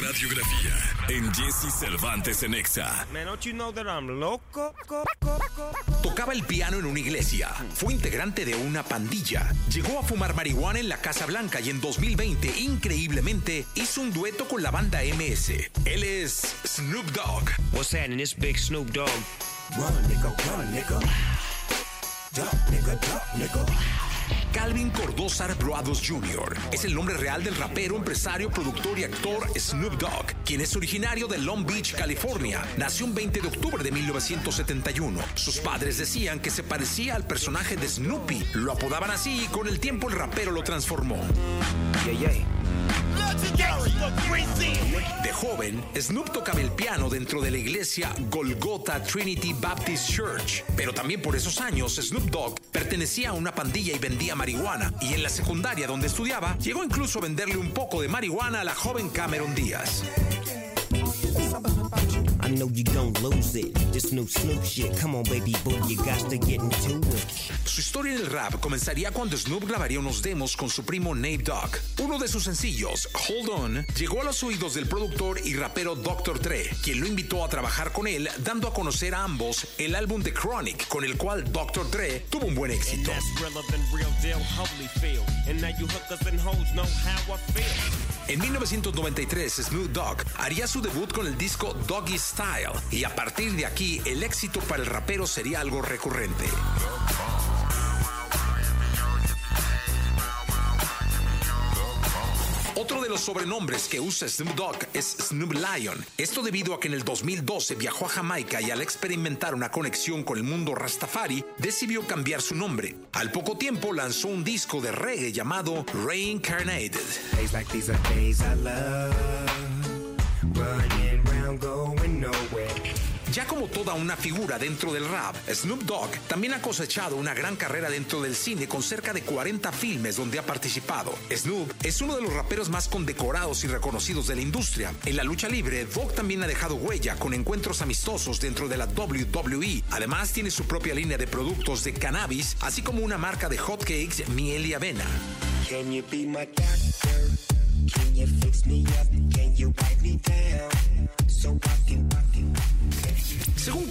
radiografía en Jesse Cervantes en Exa. You know that I'm loco? Tocaba el piano en una iglesia. Fue integrante de una pandilla. Llegó a fumar marihuana en la Casa Blanca y en 2020, increíblemente, hizo un dueto con la banda MS. Él es Snoop Dogg. What's happening? It's Big Snoop Dogg. Run, nigga, run, nigga. Duck, nigga, duck, nigga. Calvin Cordozar Broados Jr. es el nombre real del rapero, empresario, productor y actor Snoop Dogg, quien es originario de Long Beach, California. Nació un 20 de octubre de 1971. Sus padres decían que se parecía al personaje de Snoopy. Lo apodaban así y con el tiempo el rapero lo transformó. De joven, Snoop tocaba el piano dentro de la iglesia Golgotha Trinity Baptist Church, pero también por esos años Snoop Dogg pertenecía a una pandilla y vendía marihuana, y en la secundaria donde estudiaba, llegó incluso a venderle un poco de marihuana a la joven Cameron Díaz. I know you gon' lose it. This new Snoop shit. Come on, baby boo, you got to get into it. Su historia en el rap comenzaría cuando Snoop grabaría unos demos con su primo Nate Dogg. Uno de sus sencillos, Hold On, llegó a los oídos del productor y rapero Dr. Dre, quien lo invitó a trabajar con él, dando a conocer a ambos el álbum The Chronic, con el cual Dr. Dre tuvo un buen éxito. En 1993, Snoop Dogg haría su debut con el disco Doggy Style, y a partir de aquí, el éxito para el rapero sería algo recurrente. Otro de los sobrenombres que usa Snoop Dogg es Snoop Lion. Esto debido a que en el 2012 viajó a Jamaica y al experimentar una conexión con el mundo Rastafari, decidió cambiar su nombre. Al poco tiempo lanzó un disco de reggae llamado Reincarnated. Ya como toda una figura dentro del rap, Snoop Dogg también ha cosechado una gran carrera dentro del cine con cerca de 40 filmes donde ha participado. Snoop es uno de los raperos más condecorados y reconocidos de la industria. En la lucha libre, Dogg también ha dejado huella con encuentros amistosos dentro de la WWE. Además, tiene su propia línea de productos de cannabis, así como una marca de hotcakes, miel y avena. Can you be my doctor? Can you fix me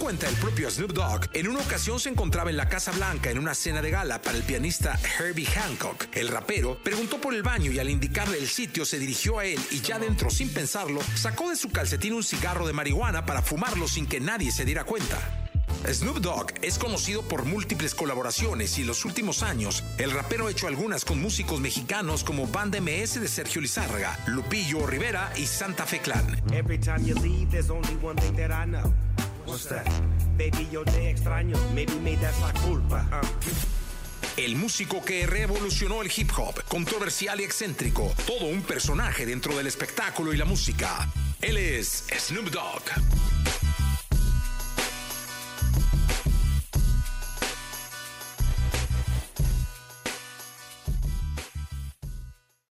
cuenta el propio Snoop Dogg, en una ocasión se encontraba en la Casa Blanca en una cena de gala para el pianista Herbie Hancock. El rapero preguntó por el baño y al indicarle el sitio se dirigió a él y ya dentro sin pensarlo sacó de su calcetín un cigarro de marihuana para fumarlo sin que nadie se diera cuenta. Snoop Dogg es conocido por múltiples colaboraciones y en los últimos años el rapero ha hecho algunas con músicos mexicanos como Banda MS de Sergio Lizárraga, Lupillo Rivera y Santa Fe Clan. El músico que revolucionó el hip hop, controversial y excéntrico, todo un personaje dentro del espectáculo y la música. Él es Snoop Dogg.